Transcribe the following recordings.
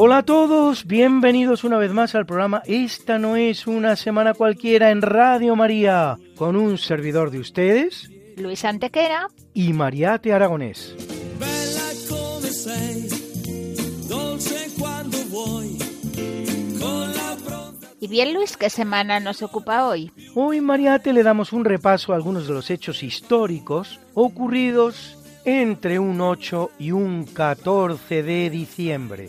Hola a todos, bienvenidos una vez más al programa Esta no es una semana cualquiera en Radio María, con un servidor de ustedes Luis Antequera. y Mariate Aragonés. Bella come sei, dolce quando vuoi, con la pronta Y bien, Luis, ¿qué semana nos ocupa hoy? Hoy Mariate le damos un repaso a algunos de los hechos históricos ocurridos entre un 8 y un 14 de diciembre.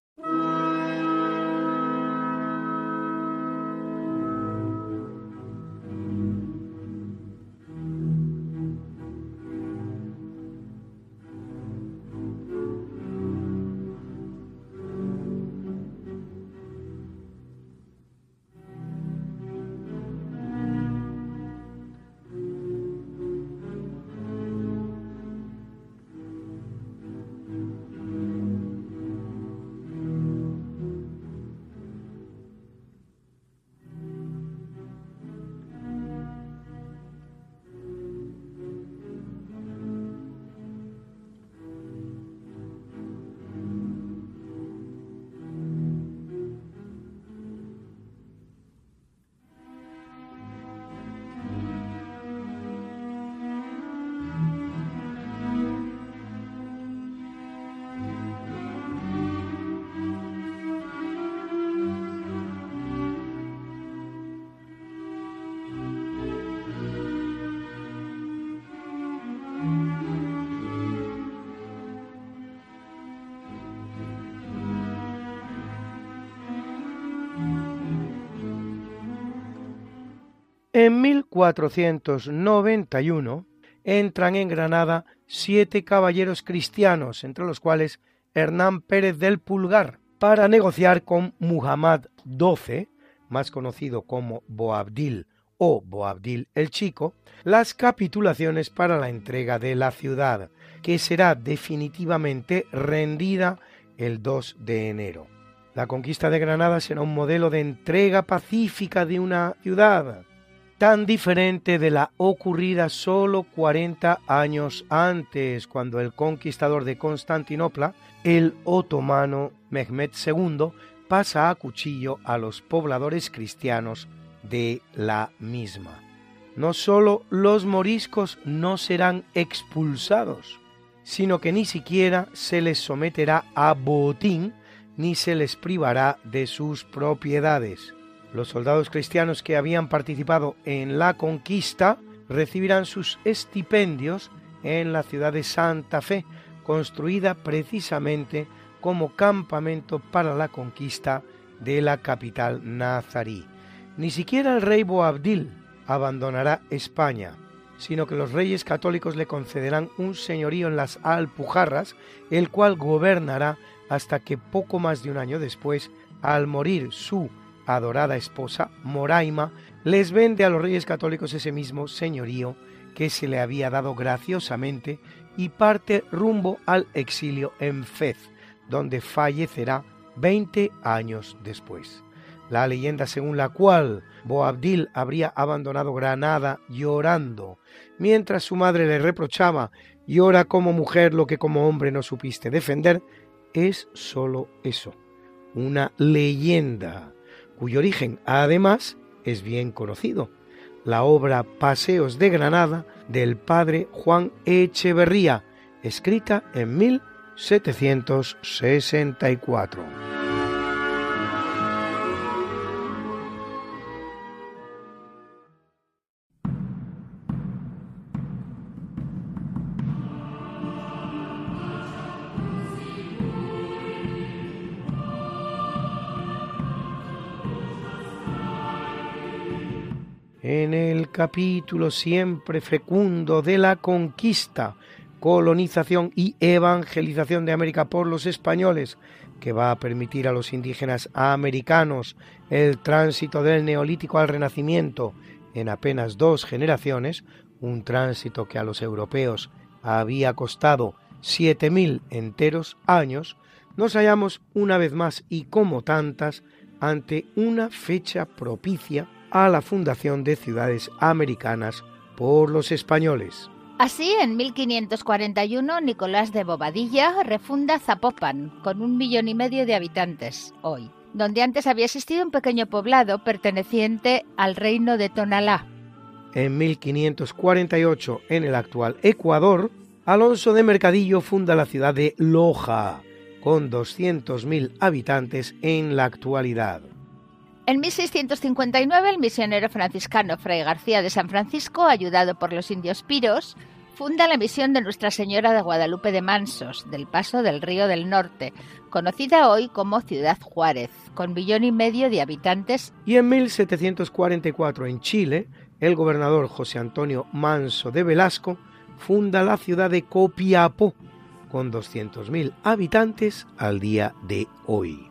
En 1491 entran en Granada siete caballeros cristianos, entre los cuales Hernán Pérez del Pulgar, para negociar con Muhammad XII, más conocido como Boabdil o Boabdil el Chico, las capitulaciones para la entrega de la ciudad, que será definitivamente rendida el 2 de enero. La conquista de Granada será un modelo de entrega pacífica de una ciudad, tan diferente de la ocurrida solo 40 años antes, cuando el conquistador de Constantinopla, el otomano Mehmed II, pasa a cuchillo a los pobladores cristianos de la misma. No solo los moriscos no serán expulsados, sino que ni siquiera se les someterá a botín ni se les privará de sus propiedades. Los soldados cristianos que habían participado en la conquista recibirán sus estipendios en la ciudad de Santa Fe, construida precisamente como campamento para la conquista de la capital nazarí. Ni siquiera el rey Boabdil abandonará España, sino que los reyes católicos le concederán un señorío en las Alpujarras, el cual gobernará hasta que poco más de un año después, al morir su adorada esposa, Moraima, les vende a los reyes católicos ese mismo señorío que se le había dado graciosamente y parte rumbo al exilio en Fez, donde fallecerá 20 años después. La leyenda según la cual Boabdil habría abandonado Granada llorando, mientras su madre le reprochaba llora como mujer lo que como hombre no supiste defender, es sólo eso, una leyenda cuyo origen además es bien conocido, la obra Paseos de Granada del padre Juan Echeverría, escrita en 1764. En el capítulo siempre fecundo de la conquista, colonización y evangelización de América por los españoles, que va a permitir a los indígenas americanos el tránsito del neolítico al renacimiento en apenas dos generaciones, un tránsito que a los europeos había costado siete mil enteros años, nos hallamos una vez más y como tantas ante una fecha propicia a la fundación de ciudades americanas por los españoles. Así, en 1541, Nicolás de Bobadilla refunda Zapopan, con un millón y medio de habitantes hoy, donde antes había existido un pequeño poblado perteneciente al reino de Tonalá. En 1548, en el actual Ecuador, Alonso de Mercadillo funda la ciudad de Loja, con 200.000 habitantes en la actualidad. En 1659, el misionero franciscano Fray García de San Francisco, ayudado por los indios piros, funda la misión de Nuestra Señora de Guadalupe de Mansos, del Paso del Río del Norte, conocida hoy como Ciudad Juárez, con millón y medio de habitantes. Y en 1744, en Chile, el gobernador José Antonio Manso de Velasco funda la ciudad de Copiapó, con 200.000 habitantes al día de hoy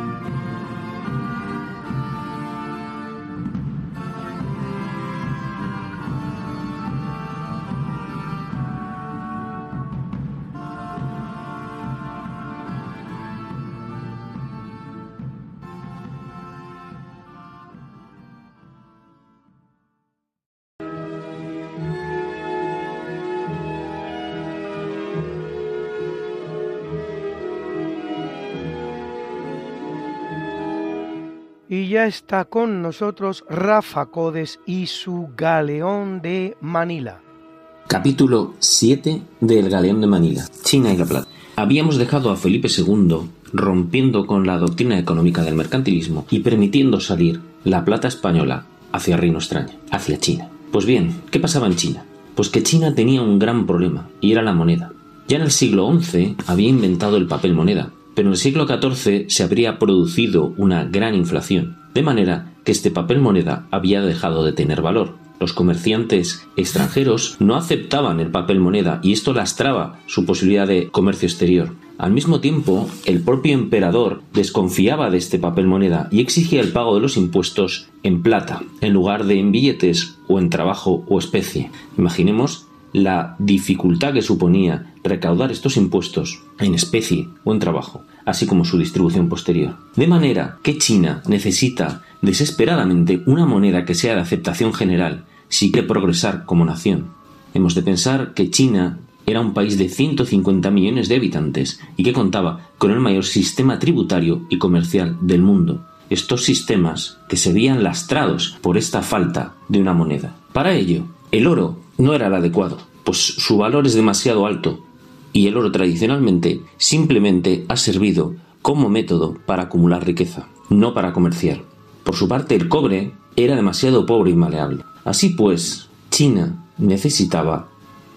Y ya está con nosotros Rafa Codes y su Galeón de Manila. Capítulo 7 del Galeón de Manila, China y la Plata. Habíamos dejado a Felipe II rompiendo con la doctrina económica del mercantilismo y permitiendo salir la plata española hacia Reino Extraño, hacia China. Pues bien, ¿qué pasaba en China? Pues que China tenía un gran problema, y era la moneda. Ya en el siglo XI había inventado el papel moneda, pero en el siglo XIV se habría producido una gran inflación, de manera que este papel moneda había dejado de tener valor. Los comerciantes extranjeros no aceptaban el papel moneda y esto lastraba su posibilidad de comercio exterior. Al mismo tiempo, el propio emperador desconfiaba de este papel moneda y exigía el pago de los impuestos en plata, en lugar de en billetes o en trabajo o especie. Imaginemos la dificultad que suponía recaudar estos impuestos en especie o en trabajo, así como su distribución posterior. De manera que China necesita desesperadamente una moneda que sea de aceptación general si quiere progresar como nación. Hemos de pensar que China era un país de 150 millones de habitantes y que contaba con el mayor sistema tributario y comercial del mundo. Estos sistemas que se veían lastrados por esta falta de una moneda. Para ello, el oro no era el adecuado, pues su valor es demasiado alto y el oro tradicionalmente simplemente ha servido como método para acumular riqueza, no para comerciar. Por su parte, el cobre era demasiado pobre y maleable. Así pues, China necesitaba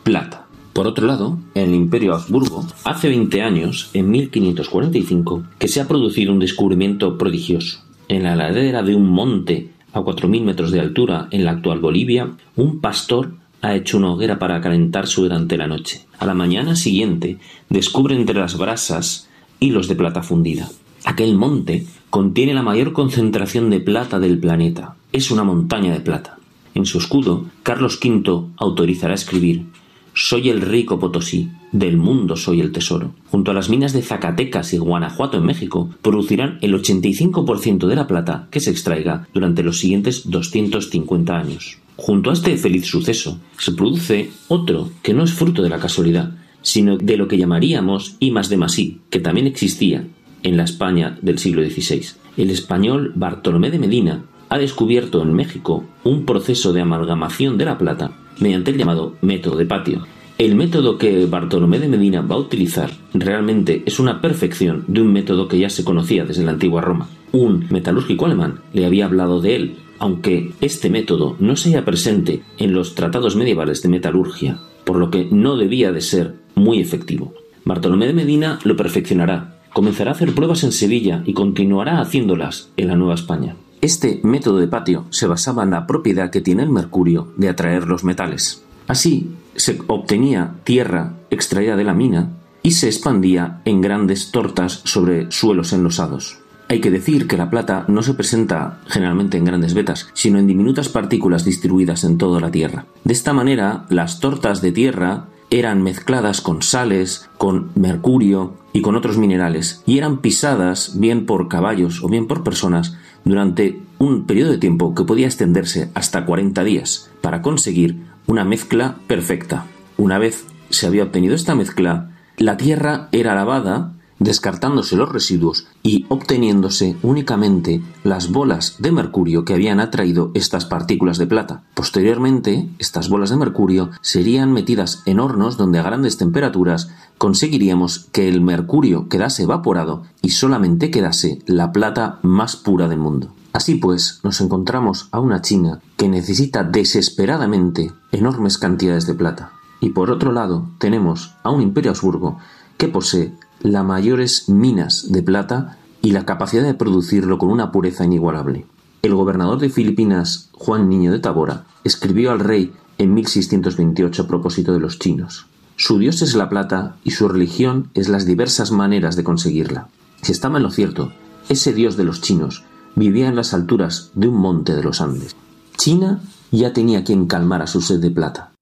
plata. Por otro lado, en el Imperio Habsburgo, hace 20 años, en 1545, que se ha producido un descubrimiento prodigioso. En la ladera de un monte a 4.000 metros de altura en la actual Bolivia, un pastor ha hecho una hoguera para calentarse durante la noche. A la mañana siguiente descubre entre las brasas hilos de plata fundida. Aquel monte contiene la mayor concentración de plata del planeta. Es una montaña de plata. En su escudo, Carlos V autorizará escribir Soy el rico Potosí, del mundo soy el tesoro. Junto a las minas de Zacatecas y Guanajuato en México, producirán el 85% de la plata que se extraiga durante los siguientes 250 años. Junto a este feliz suceso se produce otro que no es fruto de la casualidad, sino de lo que llamaríamos I más de más que también existía en la España del siglo XVI. El español Bartolomé de Medina ha descubierto en México un proceso de amalgamación de la plata mediante el llamado método de patio. El método que Bartolomé de Medina va a utilizar realmente es una perfección de un método que ya se conocía desde la antigua Roma. Un metalúrgico alemán le había hablado de él aunque este método no se haya presente en los tratados medievales de metalurgia, por lo que no debía de ser muy efectivo. Bartolomé de Medina lo perfeccionará, comenzará a hacer pruebas en Sevilla y continuará haciéndolas en la Nueva España. Este método de patio se basaba en la propiedad que tiene el mercurio de atraer los metales. Así, se obtenía tierra extraída de la mina y se expandía en grandes tortas sobre suelos enlosados. Hay que decir que la plata no se presenta generalmente en grandes vetas, sino en diminutas partículas distribuidas en toda la Tierra. De esta manera, las tortas de tierra eran mezcladas con sales, con mercurio y con otros minerales, y eran pisadas bien por caballos o bien por personas durante un periodo de tiempo que podía extenderse hasta 40 días, para conseguir una mezcla perfecta. Una vez se había obtenido esta mezcla, la tierra era lavada descartándose los residuos y obteniéndose únicamente las bolas de mercurio que habían atraído estas partículas de plata. Posteriormente, estas bolas de mercurio serían metidas en hornos donde a grandes temperaturas conseguiríamos que el mercurio quedase evaporado y solamente quedase la plata más pura del mundo. Así pues, nos encontramos a una China que necesita desesperadamente enormes cantidades de plata. Y por otro lado, tenemos a un imperio Habsburgo que posee las mayores minas de plata y la capacidad de producirlo con una pureza inigualable. El gobernador de Filipinas, Juan Niño de Tabora, escribió al rey en 1628 a propósito de los chinos. Su dios es la plata y su religión es las diversas maneras de conseguirla. Si estaba en lo cierto, ese dios de los chinos vivía en las alturas de un monte de los Andes. China ya tenía quien calmara su sed de plata.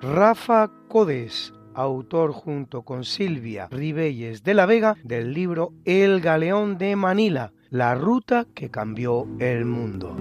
Rafa Codes autor junto con Silvia Ribelles de la Vega del libro El Galeón de Manila, la ruta que cambió el mundo.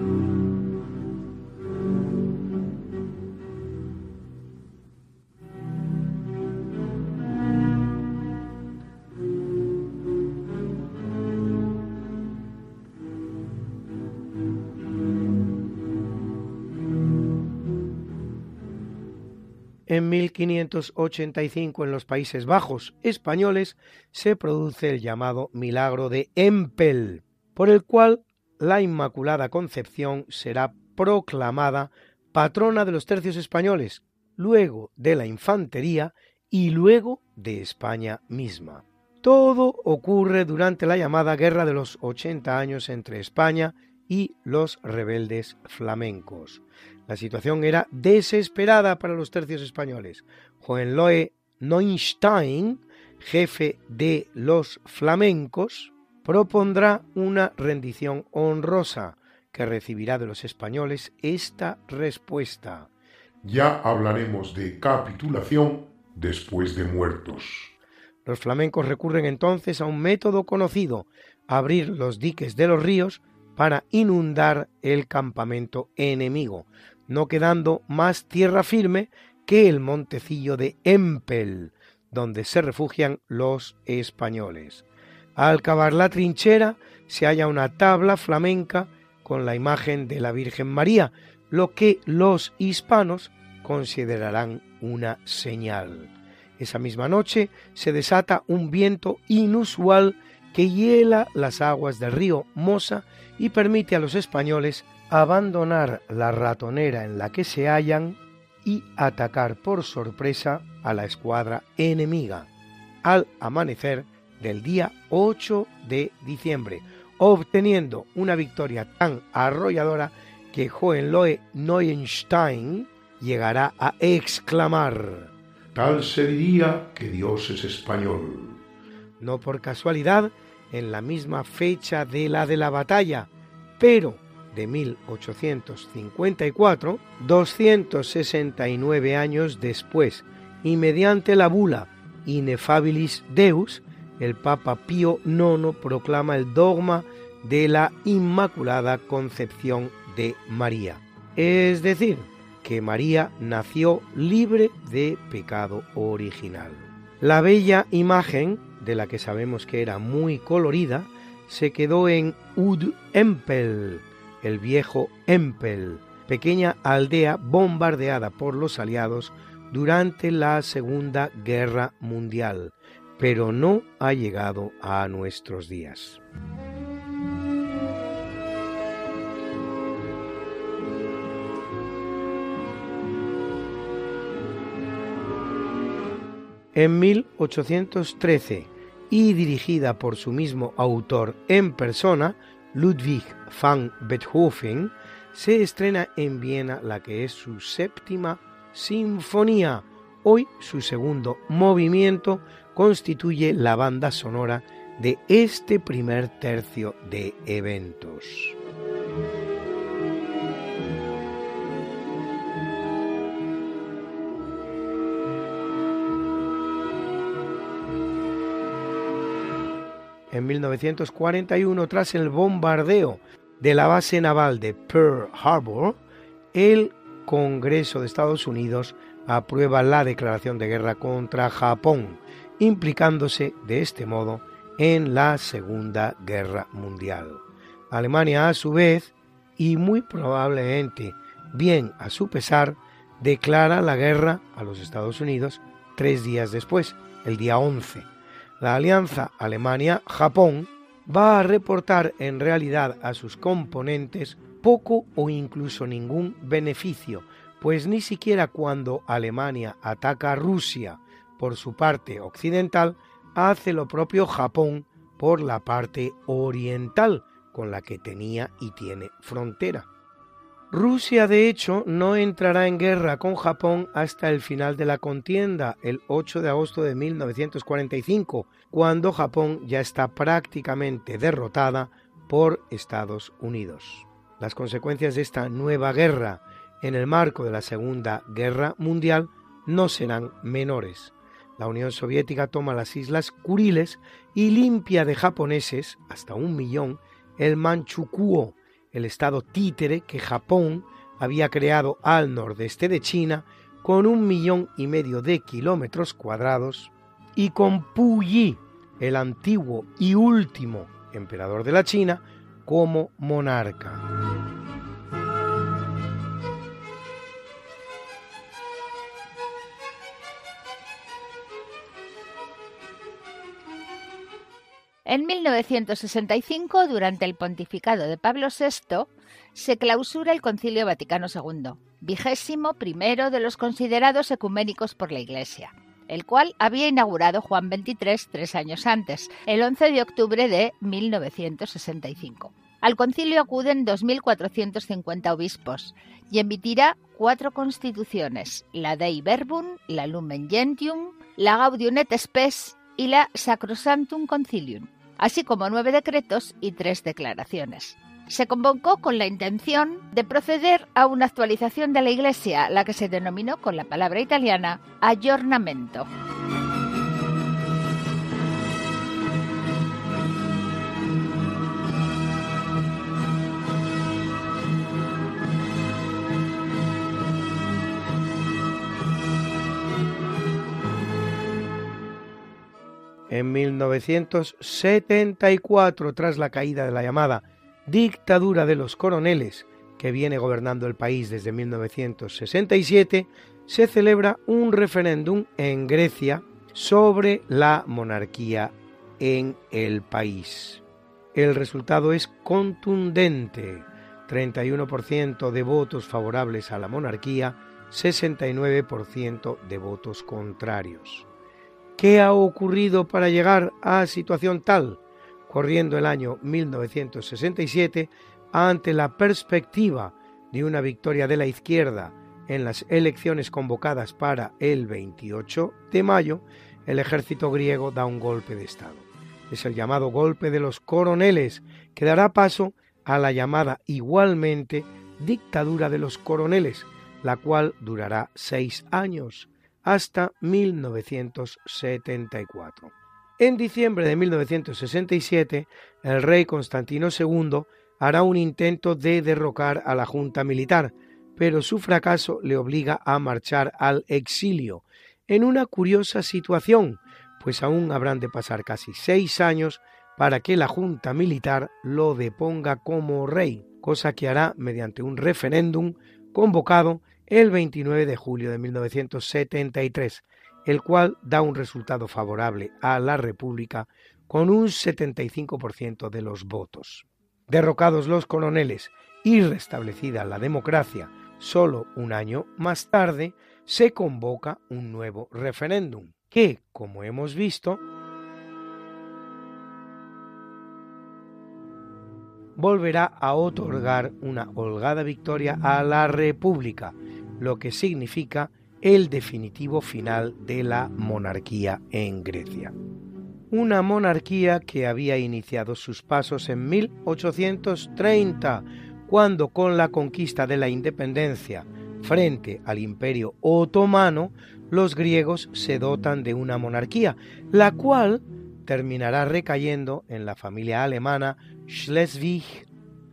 En 1585 en los Países Bajos españoles se produce el llamado milagro de Empel, por el cual la Inmaculada Concepción será proclamada patrona de los tercios españoles, luego de la infantería y luego de España misma. Todo ocurre durante la llamada Guerra de los 80 años entre España y los rebeldes flamencos. La situación era desesperada para los tercios españoles. Hohenlohe Neustein, jefe de los flamencos, propondrá una rendición honrosa que recibirá de los españoles esta respuesta. Ya hablaremos de capitulación después de muertos. Los flamencos recurren entonces a un método conocido, abrir los diques de los ríos para inundar el campamento enemigo, no quedando más tierra firme que el montecillo de Empel, donde se refugian los españoles. Al cavar la trinchera se halla una tabla flamenca con la imagen de la Virgen María, lo que los hispanos considerarán una señal. Esa misma noche se desata un viento inusual que hiela las aguas del río Mosa y permite a los españoles abandonar la ratonera en la que se hallan y atacar por sorpresa a la escuadra enemiga al amanecer del día 8 de diciembre, obteniendo una victoria tan arrolladora que Hohenlohe Neuenstein llegará a exclamar Tal se diría que Dios es español. No por casualidad, en la misma fecha de la de la batalla, pero de 1854, 269 años después, y mediante la bula Inefabilis Deus, el Papa Pío IX proclama el dogma de la Inmaculada Concepción de María. Es decir, que María nació libre de pecado original. La bella imagen, de la que sabemos que era muy colorida, se quedó en Ud Empel, el viejo Empel, pequeña aldea bombardeada por los aliados durante la Segunda Guerra Mundial, pero no ha llegado a nuestros días. En 1813, y dirigida por su mismo autor en persona, Ludwig van Beethoven, se estrena en Viena la que es su séptima sinfonía. Hoy su segundo movimiento constituye la banda sonora de este primer tercio de eventos. En 1941, tras el bombardeo de la base naval de Pearl Harbor, el Congreso de Estados Unidos aprueba la declaración de guerra contra Japón, implicándose de este modo en la Segunda Guerra Mundial. Alemania, a su vez, y muy probablemente bien a su pesar, declara la guerra a los Estados Unidos tres días después, el día 11. La alianza Alemania-Japón va a reportar en realidad a sus componentes poco o incluso ningún beneficio, pues ni siquiera cuando Alemania ataca a Rusia por su parte occidental, hace lo propio Japón por la parte oriental con la que tenía y tiene frontera. Rusia, de hecho, no entrará en guerra con Japón hasta el final de la contienda, el 8 de agosto de 1945, cuando Japón ya está prácticamente derrotada por Estados Unidos. Las consecuencias de esta nueva guerra en el marco de la Segunda Guerra Mundial no serán menores. La Unión Soviética toma las islas Kuriles y limpia de japoneses, hasta un millón, el Manchukuo, el estado títere que Japón había creado al nordeste de China con un millón y medio de kilómetros cuadrados, y con Puyi, el antiguo y último emperador de la China, como monarca. En 1965, durante el pontificado de Pablo VI, se clausura el Concilio Vaticano II, vigésimo primero de los considerados ecuménicos por la Iglesia, el cual había inaugurado Juan XXIII tres años antes, el 11 de octubre de 1965. Al concilio acuden 2.450 obispos y emitirá cuatro constituciones, la Dei Verbum, la Lumen Gentium, la Gaudium et Spes y la Sacrosanctum Concilium así como nueve decretos y tres declaraciones. Se convocó con la intención de proceder a una actualización de la Iglesia, la que se denominó con la palabra italiana aggiornamento. En 1974, tras la caída de la llamada dictadura de los coroneles, que viene gobernando el país desde 1967, se celebra un referéndum en Grecia sobre la monarquía en el país. El resultado es contundente, 31% de votos favorables a la monarquía, 69% de votos contrarios. ¿Qué ha ocurrido para llegar a situación tal? Corriendo el año 1967, ante la perspectiva de una victoria de la izquierda en las elecciones convocadas para el 28 de mayo, el ejército griego da un golpe de Estado. Es el llamado golpe de los coroneles, que dará paso a la llamada igualmente dictadura de los coroneles, la cual durará seis años hasta 1974. En diciembre de 1967, el rey Constantino II hará un intento de derrocar a la Junta Militar, pero su fracaso le obliga a marchar al exilio, en una curiosa situación, pues aún habrán de pasar casi seis años para que la Junta Militar lo deponga como rey, cosa que hará mediante un referéndum convocado el 29 de julio de 1973, el cual da un resultado favorable a la República con un 75% de los votos. Derrocados los coroneles y restablecida la democracia solo un año más tarde, se convoca un nuevo referéndum. que, como hemos visto, volverá a otorgar una holgada victoria a la República, lo que significa el definitivo final de la monarquía en Grecia. Una monarquía que había iniciado sus pasos en 1830, cuando con la conquista de la independencia frente al imperio otomano, los griegos se dotan de una monarquía, la cual terminará recayendo en la familia alemana Schleswig,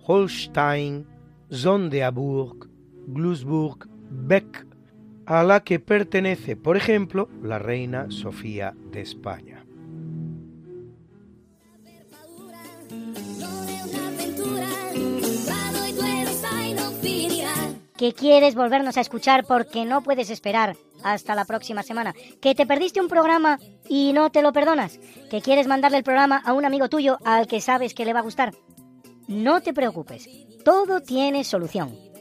Holstein, Sonderburg, Glücksburg, Beck, a la que pertenece, por ejemplo, la reina Sofía de España. que quieres volvernos a escuchar porque no puedes esperar hasta la próxima semana, que te perdiste un programa y no te lo perdonas, que quieres mandarle el programa a un amigo tuyo al que sabes que le va a gustar. No te preocupes, todo tiene solución.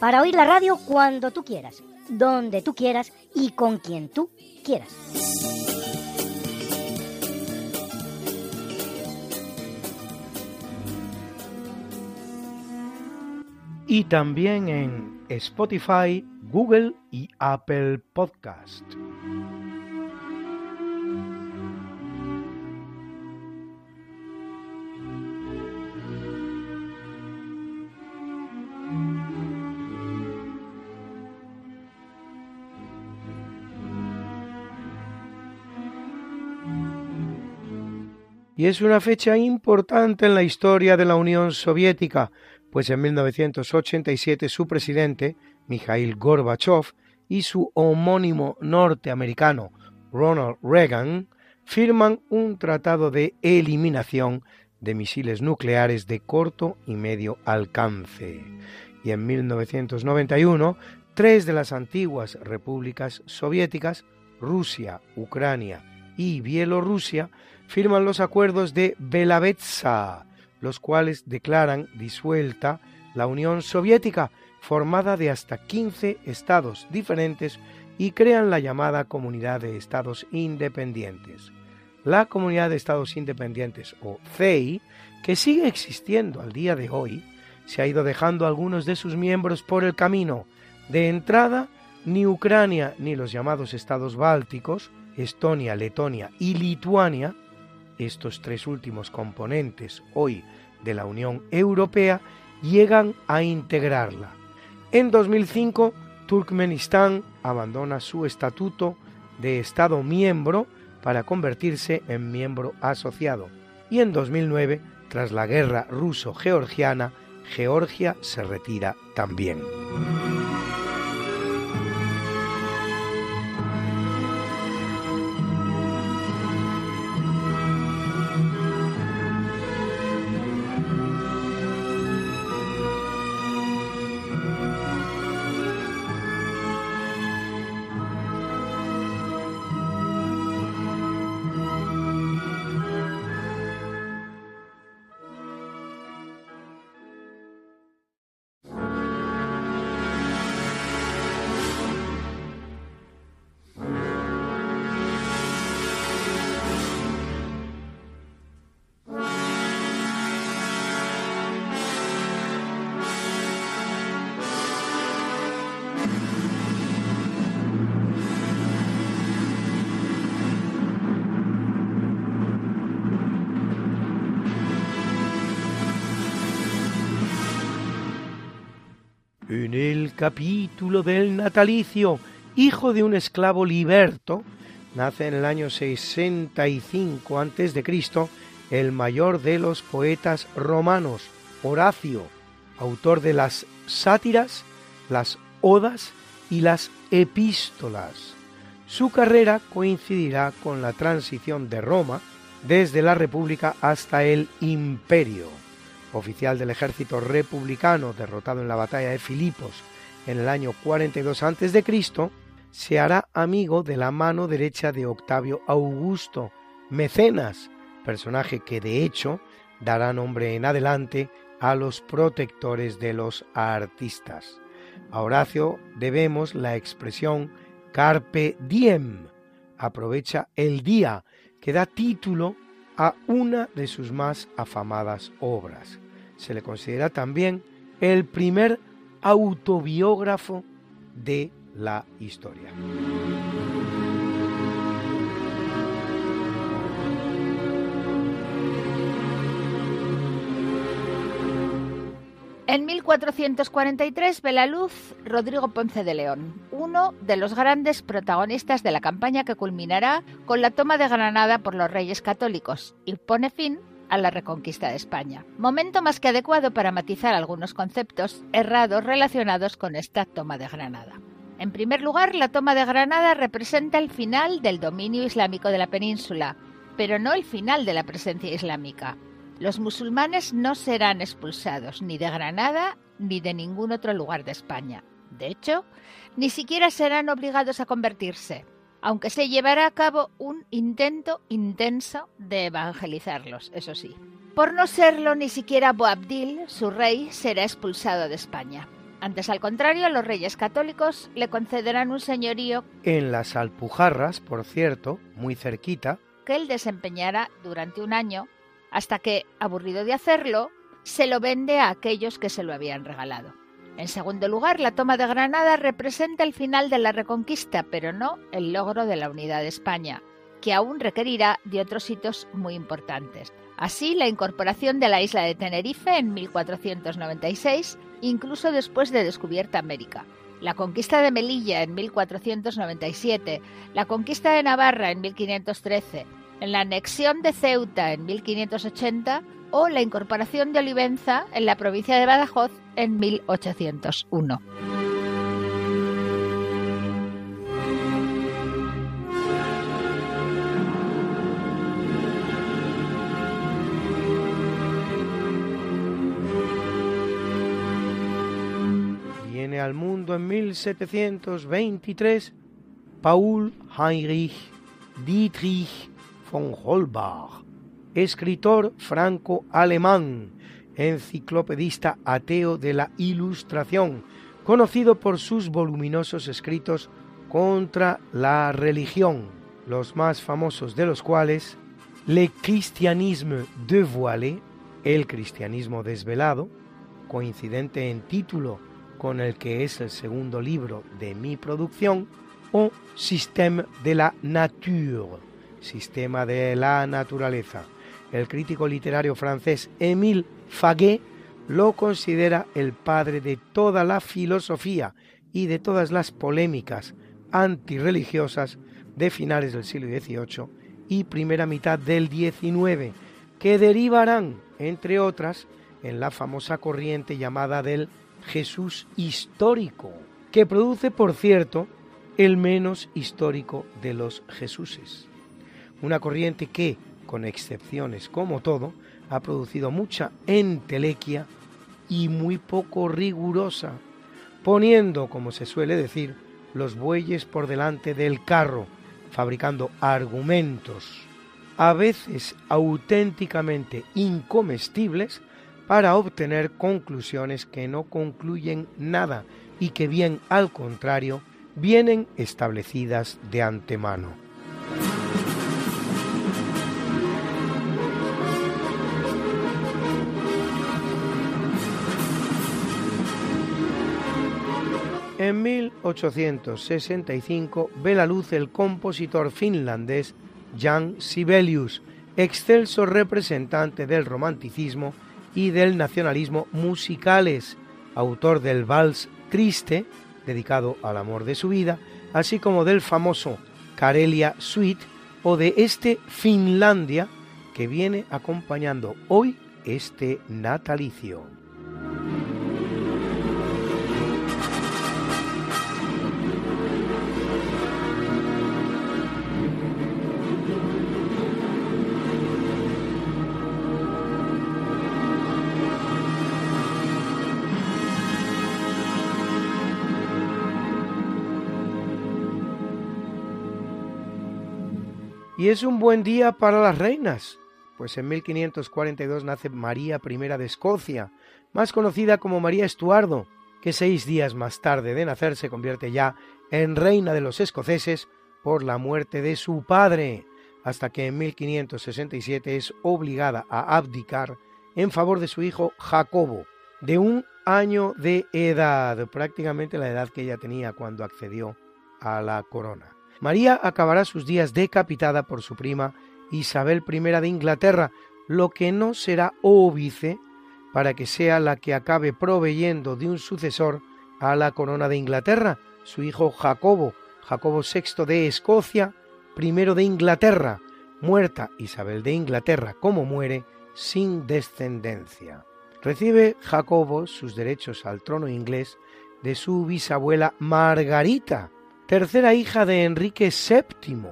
Para oír la radio cuando tú quieras, donde tú quieras y con quien tú quieras. Y también en Spotify, Google y Apple Podcast. Y es una fecha importante en la historia de la Unión Soviética, pues en 1987 su presidente, Mikhail Gorbachev, y su homónimo norteamericano, Ronald Reagan, firman un tratado de eliminación de misiles nucleares de corto y medio alcance. Y en 1991, tres de las antiguas repúblicas soviéticas, Rusia, Ucrania y Bielorrusia, firman los acuerdos de Belavetsa, los cuales declaran disuelta la Unión Soviética, formada de hasta 15 estados diferentes y crean la llamada Comunidad de Estados Independientes. La Comunidad de Estados Independientes, o CEI, que sigue existiendo al día de hoy, se ha ido dejando algunos de sus miembros por el camino. De entrada, ni Ucrania ni los llamados estados bálticos, Estonia, Letonia y Lituania, estos tres últimos componentes hoy de la Unión Europea, llegan a integrarla. En 2005, Turkmenistán abandona su estatuto de Estado miembro para convertirse en miembro asociado. Y en 2009, tras la guerra ruso-georgiana, Georgia se retira también. En el capítulo del natalicio, hijo de un esclavo liberto, nace en el año 65 a.C. el mayor de los poetas romanos, Horacio, autor de las sátiras, las odas y las epístolas. Su carrera coincidirá con la transición de Roma desde la República hasta el Imperio. Oficial del ejército republicano derrotado en la batalla de Filipos en el año 42 a.C., se hará amigo de la mano derecha de Octavio Augusto, mecenas, personaje que de hecho dará nombre en adelante a los protectores de los artistas. A Horacio debemos la expresión carpe diem, aprovecha el día, que da título a una de sus más afamadas obras. Se le considera también el primer autobiógrafo de la historia. En 1443 ve la luz Rodrigo Ponce de León, uno de los grandes protagonistas de la campaña que culminará con la toma de Granada por los reyes católicos y pone fin a la reconquista de España. Momento más que adecuado para matizar algunos conceptos errados relacionados con esta toma de Granada. En primer lugar, la toma de Granada representa el final del dominio islámico de la península, pero no el final de la presencia islámica. Los musulmanes no serán expulsados ni de Granada ni de ningún otro lugar de España. De hecho, ni siquiera serán obligados a convertirse, aunque se llevará a cabo un intento intenso de evangelizarlos, eso sí. Por no serlo, ni siquiera Boabdil, su rey, será expulsado de España. Antes, al contrario, los reyes católicos le concederán un señorío en las Alpujarras, por cierto, muy cerquita, que él desempeñará durante un año hasta que, aburrido de hacerlo, se lo vende a aquellos que se lo habían regalado. En segundo lugar, la toma de Granada representa el final de la reconquista, pero no el logro de la unidad de España, que aún requerirá de otros hitos muy importantes. Así, la incorporación de la isla de Tenerife en 1496, incluso después de descubierta América. La conquista de Melilla en 1497, la conquista de Navarra en 1513, en la anexión de Ceuta en 1580 o la incorporación de Olivenza en la provincia de Badajoz en 1801. Viene al mundo en 1723 Paul Heinrich Dietrich von Holbach, escritor franco-alemán, enciclopedista ateo de la Ilustración, conocido por sus voluminosos escritos contra la religión, los más famosos de los cuales Le Christianisme dévoilé, el cristianismo desvelado, coincidente en título con el que es el segundo libro de mi producción, o Système de la Nature, Sistema de la Naturaleza. El crítico literario francés Émile Faguet lo considera el padre de toda la filosofía y de todas las polémicas antirreligiosas de finales del siglo XVIII y primera mitad del XIX, que derivarán, entre otras, en la famosa corriente llamada del Jesús histórico, que produce, por cierto, el menos histórico de los Jesuses. Una corriente que, con excepciones como todo, ha producido mucha entelequia y muy poco rigurosa, poniendo, como se suele decir, los bueyes por delante del carro, fabricando argumentos, a veces auténticamente incomestibles, para obtener conclusiones que no concluyen nada y que bien al contrario vienen establecidas de antemano. En 1865 ve la luz el compositor finlandés Jan Sibelius, excelso representante del romanticismo y del nacionalismo musicales, autor del vals triste, dedicado al amor de su vida, así como del famoso Karelia Suite o de este Finlandia que viene acompañando hoy este natalicio. Y es un buen día para las reinas, pues en 1542 nace María I de Escocia, más conocida como María Estuardo, que seis días más tarde de nacer se convierte ya en reina de los escoceses por la muerte de su padre, hasta que en 1567 es obligada a abdicar en favor de su hijo Jacobo, de un año de edad, prácticamente la edad que ella tenía cuando accedió a la corona. María acabará sus días decapitada por su prima Isabel I de Inglaterra, lo que no será óbice para que sea la que acabe proveyendo de un sucesor a la corona de Inglaterra, su hijo Jacobo, Jacobo VI de Escocia, primero de Inglaterra, muerta Isabel de Inglaterra como muere, sin descendencia. Recibe Jacobo sus derechos al trono inglés de su bisabuela Margarita, tercera hija de Enrique VII,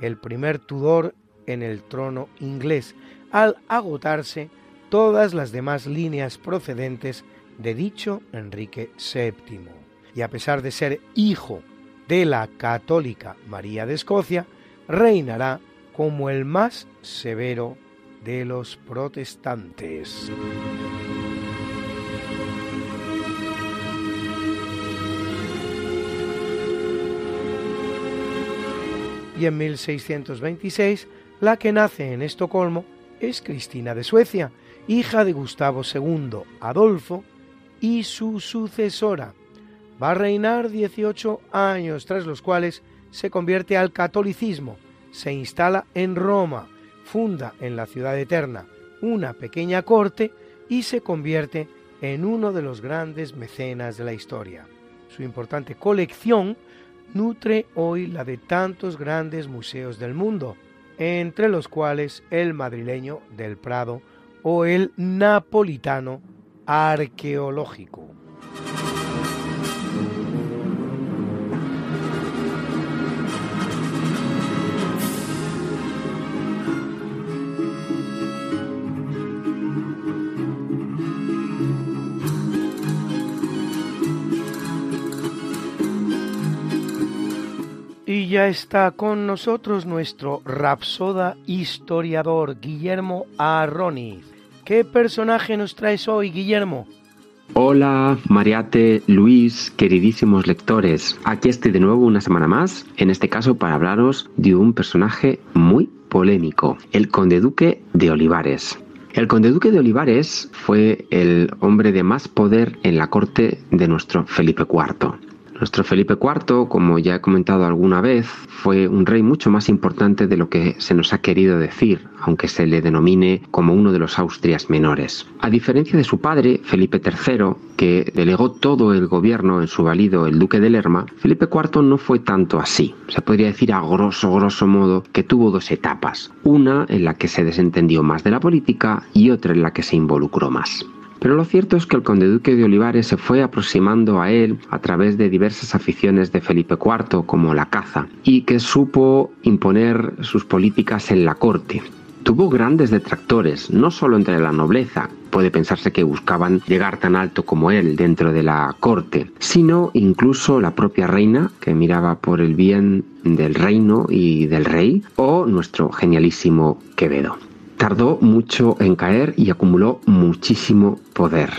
el primer Tudor en el trono inglés, al agotarse todas las demás líneas procedentes de dicho Enrique VII. Y a pesar de ser hijo de la católica María de Escocia, reinará como el más severo de los protestantes. Y en 1626, la que nace en Estocolmo es Cristina de Suecia, hija de Gustavo II Adolfo y su sucesora. Va a reinar 18 años, tras los cuales se convierte al catolicismo, se instala en Roma, funda en la ciudad eterna una pequeña corte y se convierte en uno de los grandes mecenas de la historia. Su importante colección nutre hoy la de tantos grandes museos del mundo, entre los cuales el madrileño del Prado o el napolitano arqueológico. Ya está con nosotros nuestro rapsoda historiador Guillermo Arroniz. ¿Qué personaje nos traes hoy, Guillermo? Hola, Mariate, Luis, queridísimos lectores. Aquí estoy de nuevo una semana más, en este caso para hablaros de un personaje muy polémico, el conde duque de Olivares. El conde duque de Olivares fue el hombre de más poder en la corte de nuestro Felipe IV. Nuestro Felipe IV, como ya he comentado alguna vez, fue un rey mucho más importante de lo que se nos ha querido decir, aunque se le denomine como uno de los Austrias menores. A diferencia de su padre, Felipe III, que delegó todo el gobierno en su valido el duque de Lerma, Felipe IV no fue tanto así. Se podría decir a grosso, grosso modo que tuvo dos etapas, una en la que se desentendió más de la política y otra en la que se involucró más. Pero lo cierto es que el conde duque de Olivares se fue aproximando a él a través de diversas aficiones de Felipe IV, como la caza, y que supo imponer sus políticas en la corte. Tuvo grandes detractores, no solo entre la nobleza, puede pensarse que buscaban llegar tan alto como él dentro de la corte, sino incluso la propia reina, que miraba por el bien del reino y del rey, o nuestro genialísimo Quevedo. Tardó mucho en caer y acumuló muchísimo poder.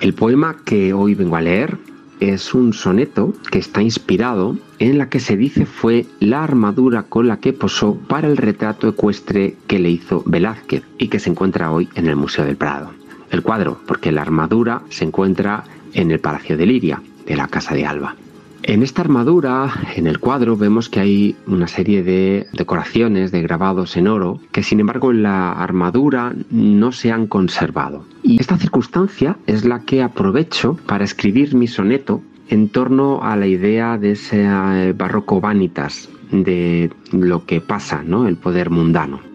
El poema que hoy vengo a leer es un soneto que está inspirado en la que se dice fue la armadura con la que posó para el retrato ecuestre que le hizo Velázquez y que se encuentra hoy en el Museo del Prado. El cuadro, porque la armadura se encuentra en el Palacio de Liria, de la Casa de Alba. En esta armadura, en el cuadro, vemos que hay una serie de decoraciones, de grabados en oro, que sin embargo en la armadura no se han conservado. Y esta circunstancia es la que aprovecho para escribir mi soneto en torno a la idea de ese eh, barroco vanitas, de lo que pasa, ¿no? El poder mundano.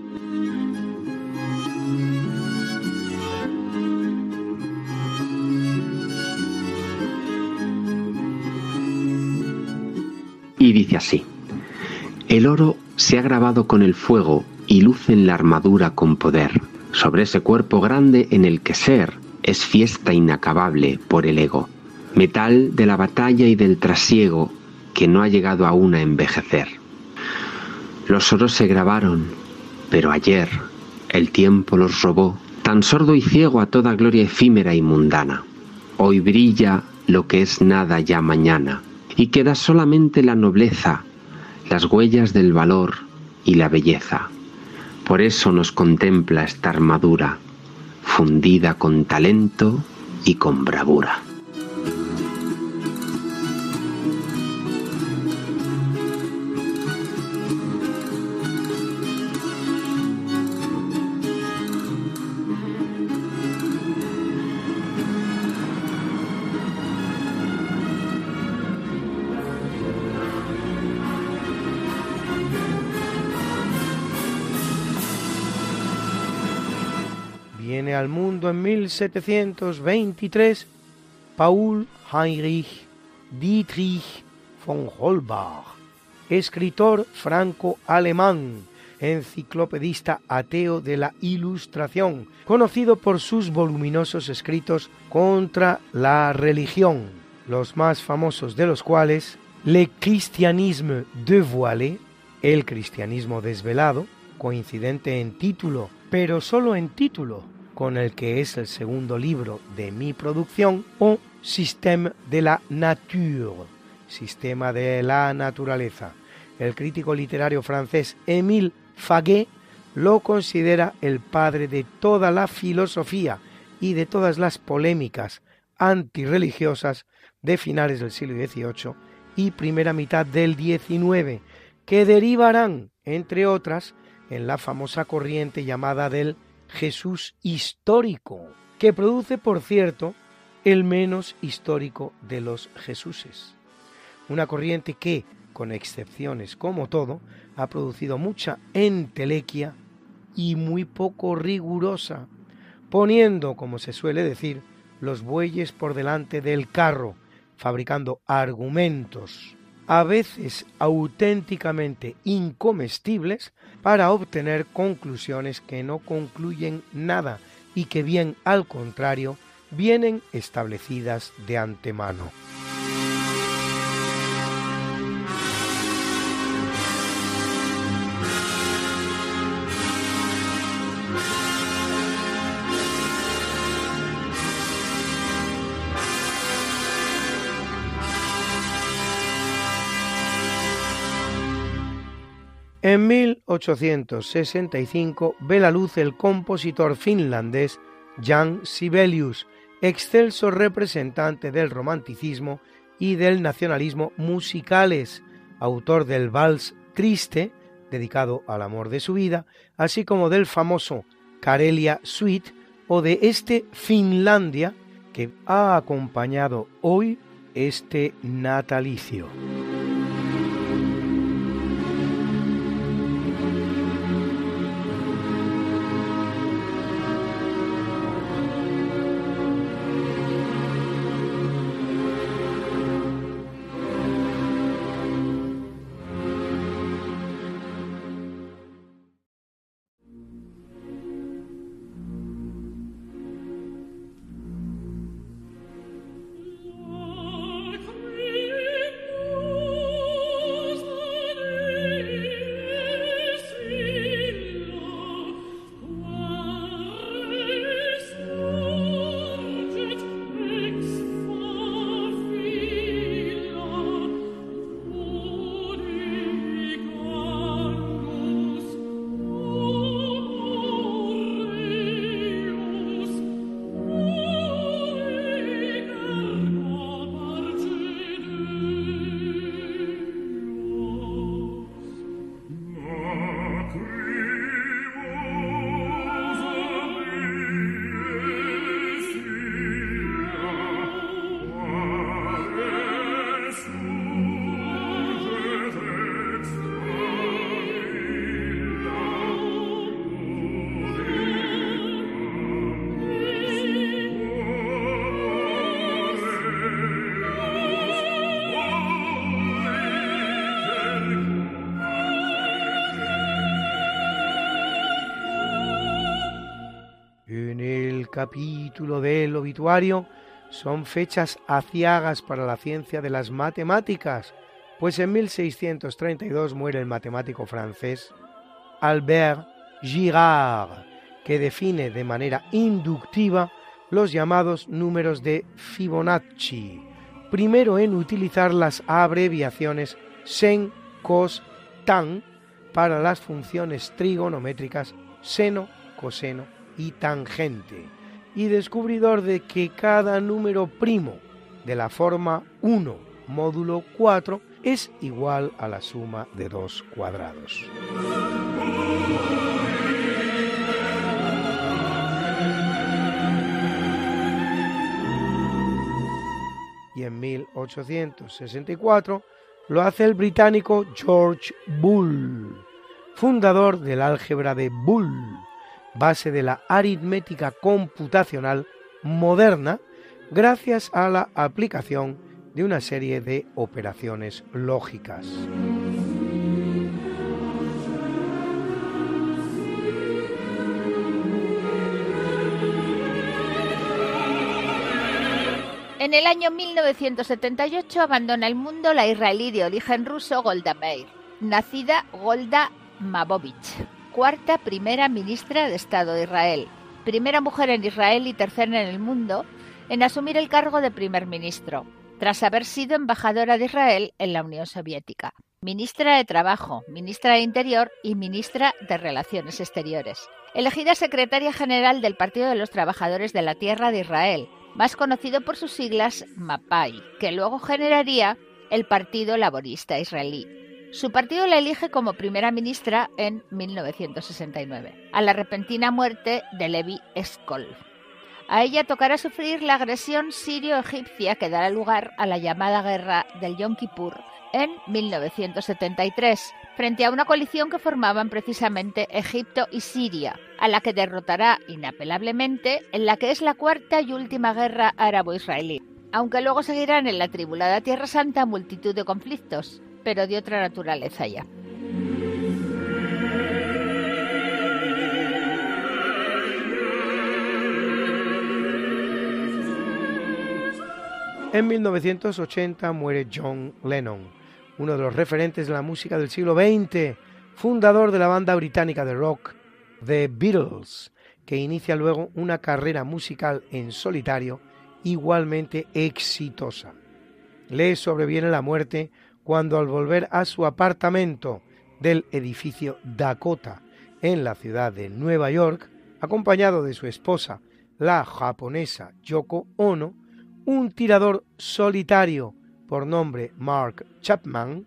Dice así, el oro se ha grabado con el fuego y lucen la armadura con poder, sobre ese cuerpo grande en el que ser es fiesta inacabable por el ego, metal de la batalla y del trasiego que no ha llegado aún a envejecer. Los oros se grabaron, pero ayer el tiempo los robó, tan sordo y ciego a toda gloria efímera y mundana. Hoy brilla lo que es nada ya mañana, y queda solamente la nobleza, las huellas del valor y la belleza. Por eso nos contempla esta armadura, fundida con talento y con bravura. Al mundo en 1723 Paul Heinrich Dietrich von Holbach, escritor franco-alemán, enciclopedista ateo de la Ilustración, conocido por sus voluminosos escritos contra la religión, los más famosos de los cuales Le Christianisme dévoilé, el cristianismo desvelado, coincidente en título, pero solo en título, con el que es el segundo libro de mi producción, o Système de la Nature, Sistema de la Naturaleza. El crítico literario francés Émile Faguet lo considera el padre de toda la filosofía y de todas las polémicas antirreligiosas de finales del siglo XVIII y primera mitad del XIX, que derivarán, entre otras, en la famosa corriente llamada del Jesús histórico, que produce, por cierto, el menos histórico de los Jesuses. Una corriente que, con excepciones como todo, ha producido mucha entelequia y muy poco rigurosa, poniendo, como se suele decir, los bueyes por delante del carro, fabricando argumentos a veces auténticamente incomestibles para obtener conclusiones que no concluyen nada y que bien al contrario vienen establecidas de antemano. En 1865 ve la luz el compositor finlandés Jan Sibelius, excelso representante del romanticismo y del nacionalismo musicales, autor del vals triste, dedicado al amor de su vida, así como del famoso Karelia Suite o de este Finlandia que ha acompañado hoy este natalicio. Capítulo del obituario son fechas aciagas para la ciencia de las matemáticas, pues en 1632 muere el matemático francés Albert Girard, que define de manera inductiva los llamados números de Fibonacci, primero en utilizar las abreviaciones sen, cos, tan para las funciones trigonométricas seno, coseno y tangente, y descubridor de que cada número primo de la forma 1 módulo 4 es igual a la suma de dos cuadrados. Y en 1864 lo hace el británico George Bull, fundador del álgebra de Bull, base de la aritmética computacional moderna gracias a la aplicación de una serie de operaciones lógicas. En el año 1978 abandona el mundo la israelí de origen ruso Golda Meir, nacida Golda Mabovich, cuarta primera ministra de Estado de Israel, primera mujer en Israel y tercera en el mundo en asumir el cargo de primer ministro tras haber sido embajadora de Israel en la Unión Soviética, ministra de Trabajo, ministra de Interior y ministra de Relaciones Exteriores. Elegida secretaria general del Partido de los Trabajadores de la Tierra de Israel, más conocido por sus siglas MAPAI, que luego generaría el Partido Laborista Israelí. Su partido la elige como primera ministra en 1969, a la repentina muerte de Levi Eskol. A ella tocará sufrir la agresión sirio-egipcia que dará lugar a la llamada guerra del Yom Kippur en 1973, frente a una coalición que formaban precisamente Egipto y Siria, a la que derrotará inapelablemente en la que es la cuarta y última guerra árabo-israelí. Aunque luego seguirán en la tribulada Tierra Santa multitud de conflictos, pero de otra naturaleza ya. En 1980 muere John Lennon, uno de los referentes de la música del siglo XX, fundador de la banda británica de rock The Beatles, que inicia luego una carrera musical en solitario igualmente exitosa. Le sobreviene la muerte cuando al volver a su apartamento del edificio Dakota en la ciudad de Nueva York, acompañado de su esposa, la japonesa Yoko Ono, un tirador solitario por nombre Mark Chapman,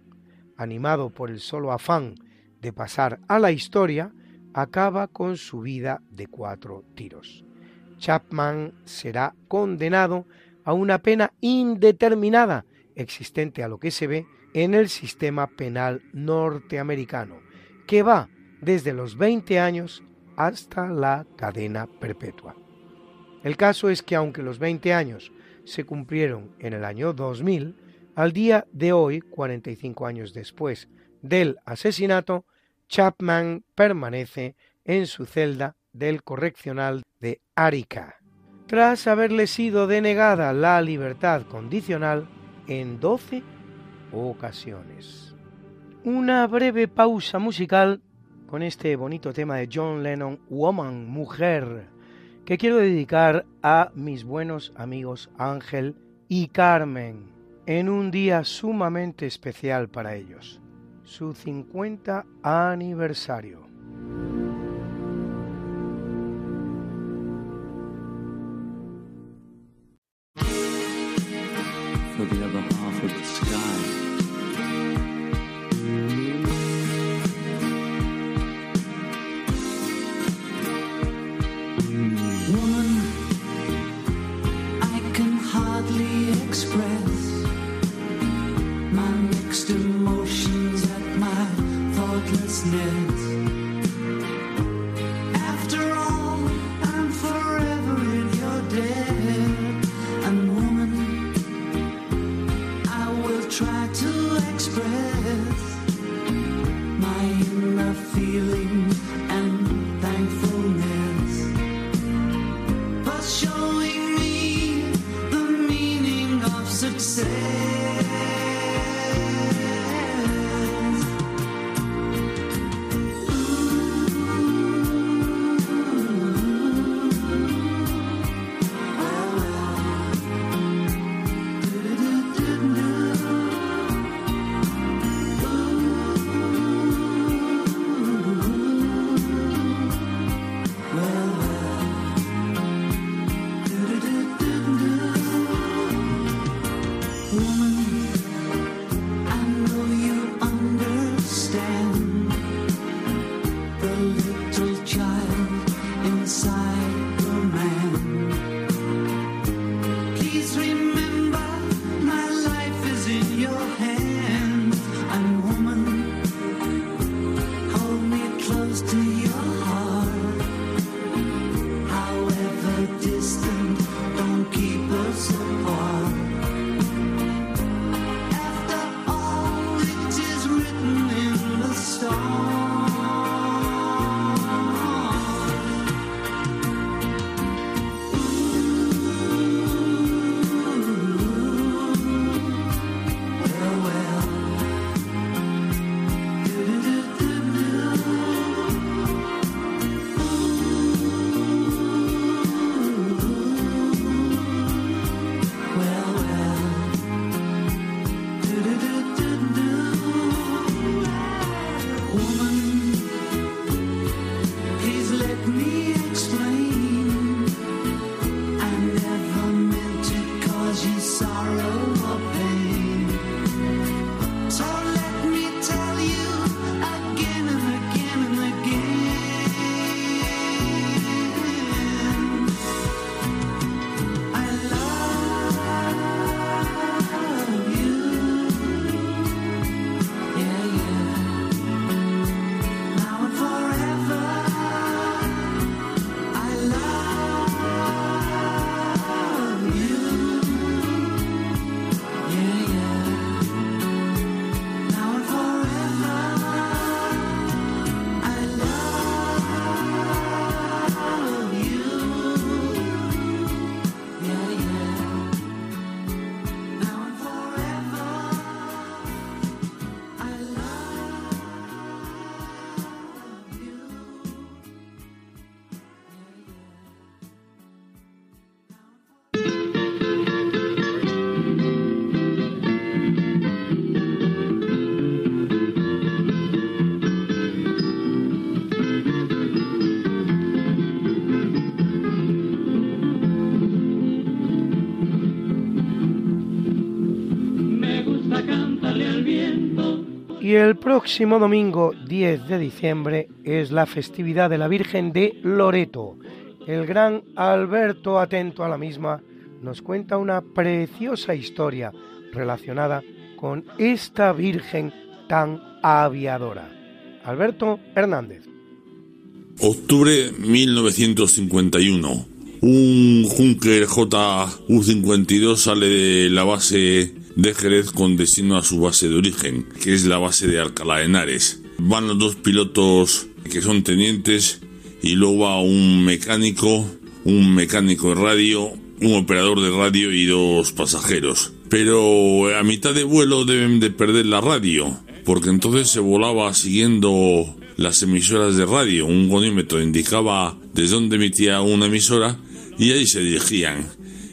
animado por el solo afán de pasar a la historia, acaba con su vida de cuatro tiros. Chapman será condenado a una pena indeterminada existente a lo que se ve en el sistema penal norteamericano, que va desde los 20 años hasta la cadena perpetua. El caso es que aunque los 20 años se cumplieron en el año 2000, al día de hoy, 45 años después del asesinato, Chapman permanece en su celda del correccional de Arica, tras haberle sido denegada la libertad condicional en 12 ocasiones. Una breve pausa musical con este bonito tema de John Lennon, Woman, Mujer, que quiero dedicar a mis buenos amigos Ángel y Carmen en un día sumamente especial para ellos, su 50 aniversario. Y el próximo domingo 10 de diciembre es la festividad de la Virgen de Loreto. El gran Alberto, atento a la misma, nos cuenta una preciosa historia relacionada con esta Virgen tan aviadora. Alberto Hernández. Octubre 1951. Un Junker JU-52 sale de la base de Jerez con destino a su base de origen, que es la base de Alcalá de Henares. Van los dos pilotos que son tenientes y luego va un mecánico, un mecánico de radio, un operador de radio y dos pasajeros. Pero a mitad de vuelo deben de perder la radio, porque entonces se volaba siguiendo las emisoras de radio. Un godímetro indicaba desde dónde emitía una emisora y ahí se dirigían.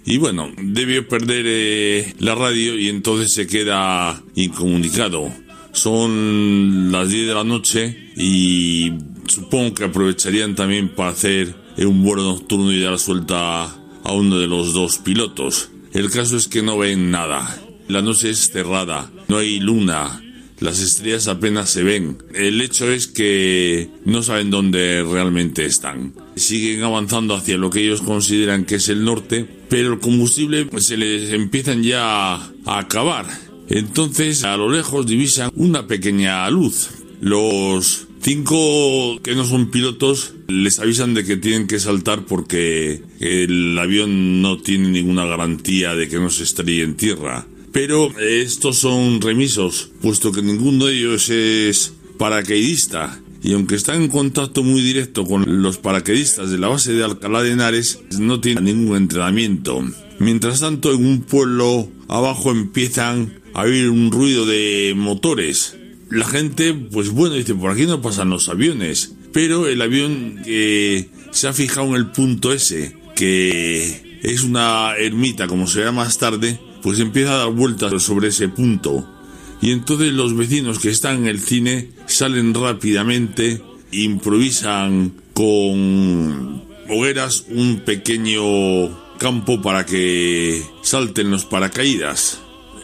Y bueno, debió perder eh, la radio y entonces se queda incomunicado. Son las 10 de la noche y supongo que aprovecharían también para hacer un vuelo nocturno y dar suelta a uno de los dos pilotos. El caso es que no ven nada. La noche es cerrada, no hay luna, las estrellas apenas se ven. El hecho es que no saben dónde realmente están. Siguen avanzando hacia lo que ellos consideran que es el norte, pero el combustible se les empiezan ya a acabar. Entonces a lo lejos divisan una pequeña luz. Los cinco que no son pilotos les avisan de que tienen que saltar porque el avión no tiene ninguna garantía de que no se estrelle en tierra. Pero estos son remisos, puesto que ninguno de ellos es paracaidista. Y aunque están en contacto muy directo con los paracaidistas de la base de Alcalá de Henares, no tienen ningún entrenamiento. Mientras tanto, en un pueblo abajo empiezan a oír un ruido de motores. La gente, pues bueno, dice, por aquí no pasan los aviones. Pero el avión que se ha fijado en el punto S, que es una ermita, como se verá más tarde, pues empieza a dar vueltas sobre ese punto. Y entonces los vecinos que están en el cine salen rápidamente, improvisan con hogueras un pequeño campo para que salten los paracaídas.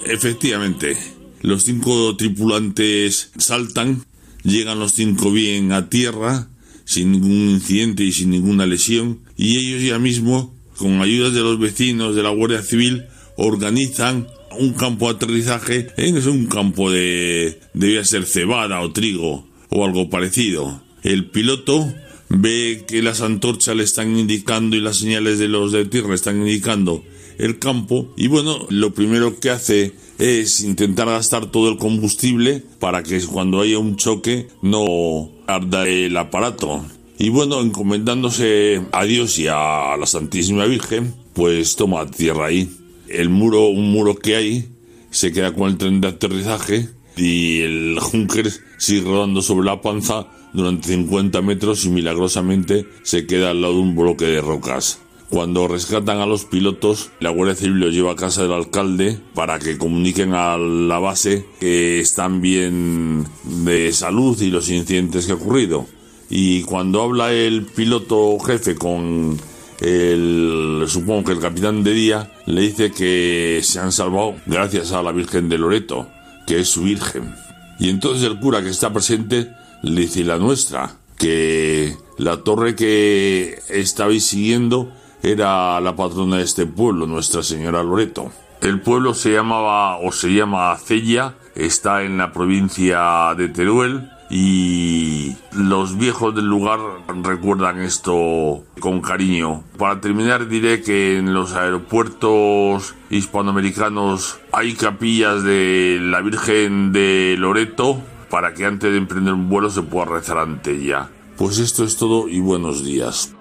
Efectivamente, los cinco tripulantes saltan, llegan los cinco bien a tierra, sin ningún incidente y sin ninguna lesión, y ellos ya mismo, con ayuda de los vecinos de la Guardia Civil, organizan un campo de aterrizaje en un campo de debía ser cebada o trigo o algo parecido. El piloto ve que las antorchas le están indicando y las señales de los de tierra están indicando el campo y bueno, lo primero que hace es intentar gastar todo el combustible para que cuando haya un choque no arda el aparato. Y bueno, encomendándose a Dios y a la Santísima Virgen, pues toma tierra ahí el muro, un muro que hay, se queda con el tren de aterrizaje y el Junker sigue rodando sobre la panza durante 50 metros y milagrosamente se queda al lado de un bloque de rocas. Cuando rescatan a los pilotos, la Guardia Civil los lleva a casa del alcalde para que comuniquen a la base que están bien de salud y los incidentes que ha ocurrido. Y cuando habla el piloto jefe con el, supongo que el capitán de día le dice que se han salvado gracias a la Virgen de Loreto, que es su Virgen. Y entonces el cura que está presente le dice la nuestra, que la torre que estabais siguiendo era la patrona de este pueblo, Nuestra Señora Loreto. El pueblo se llamaba o se llama Cella, está en la provincia de Teruel y los viejos del lugar recuerdan esto con cariño. Para terminar diré que en los aeropuertos hispanoamericanos hay capillas de la Virgen de Loreto para que antes de emprender un vuelo se pueda rezar ante ella. Pues esto es todo y buenos días.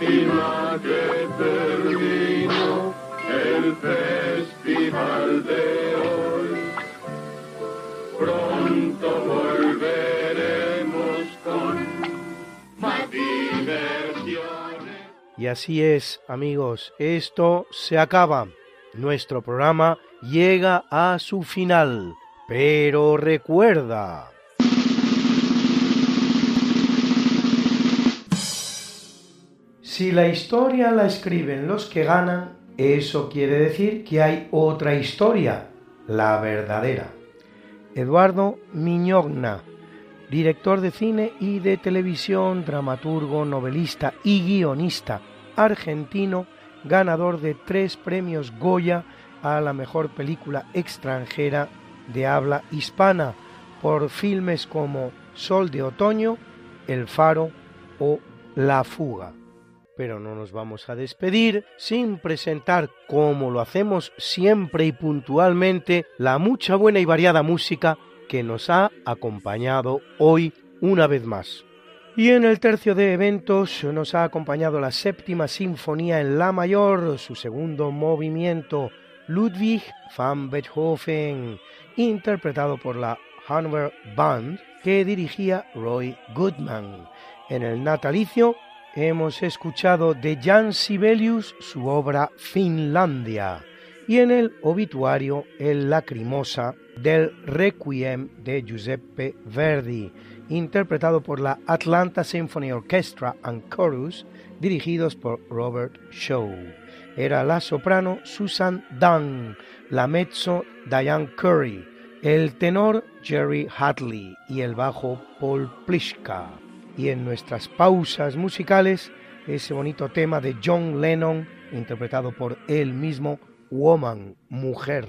el Y así es, amigos, esto se acaba. Nuestro programa llega a su final. Pero recuerda... Si la historia la escriben los que ganan, eso quiere decir que hay otra historia la verdadera. Eduardo Miñogna, director de cine y de televisión, dramaturgo, novelista y guionista argentino, ganador de tres premios Goya a la mejor película extranjera de habla hispana por filmes como Sol de Otoño, El Faro o La Fuga. Pero no nos vamos a despedir sin presentar, como lo hacemos siempre y puntualmente, la mucha buena y variada música que nos ha acompañado hoy una vez más. Y en el tercio de eventos nos ha acompañado la séptima sinfonía en La mayor, su segundo movimiento, Ludwig van Beethoven, interpretado por la Hannover Band, que dirigía Roy Goodman. En el natalicio hemos escuchado de Jan Sibelius su obra Finlandia y en el obituario El Lacrimosa del Requiem de Giuseppe Verdi, interpretado por la Atlanta Symphony Orchestra and Chorus, dirigidos por Robert Shaw. Era la soprano Susan Dunn, la mezzo Diane Curry, el tenor Jerry Hadley y el bajo Paul Pliska. Y en nuestras pausas musicales, ese bonito tema de John Lennon, interpretado por él mismo, Woman, Mujer.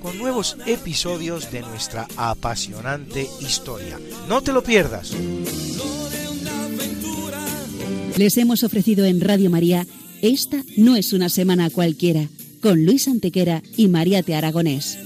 con nuevos episodios de nuestra apasionante historia. No te lo pierdas. Les hemos ofrecido en Radio María Esta no es una semana cualquiera, con Luis Antequera y María Te Aragonés.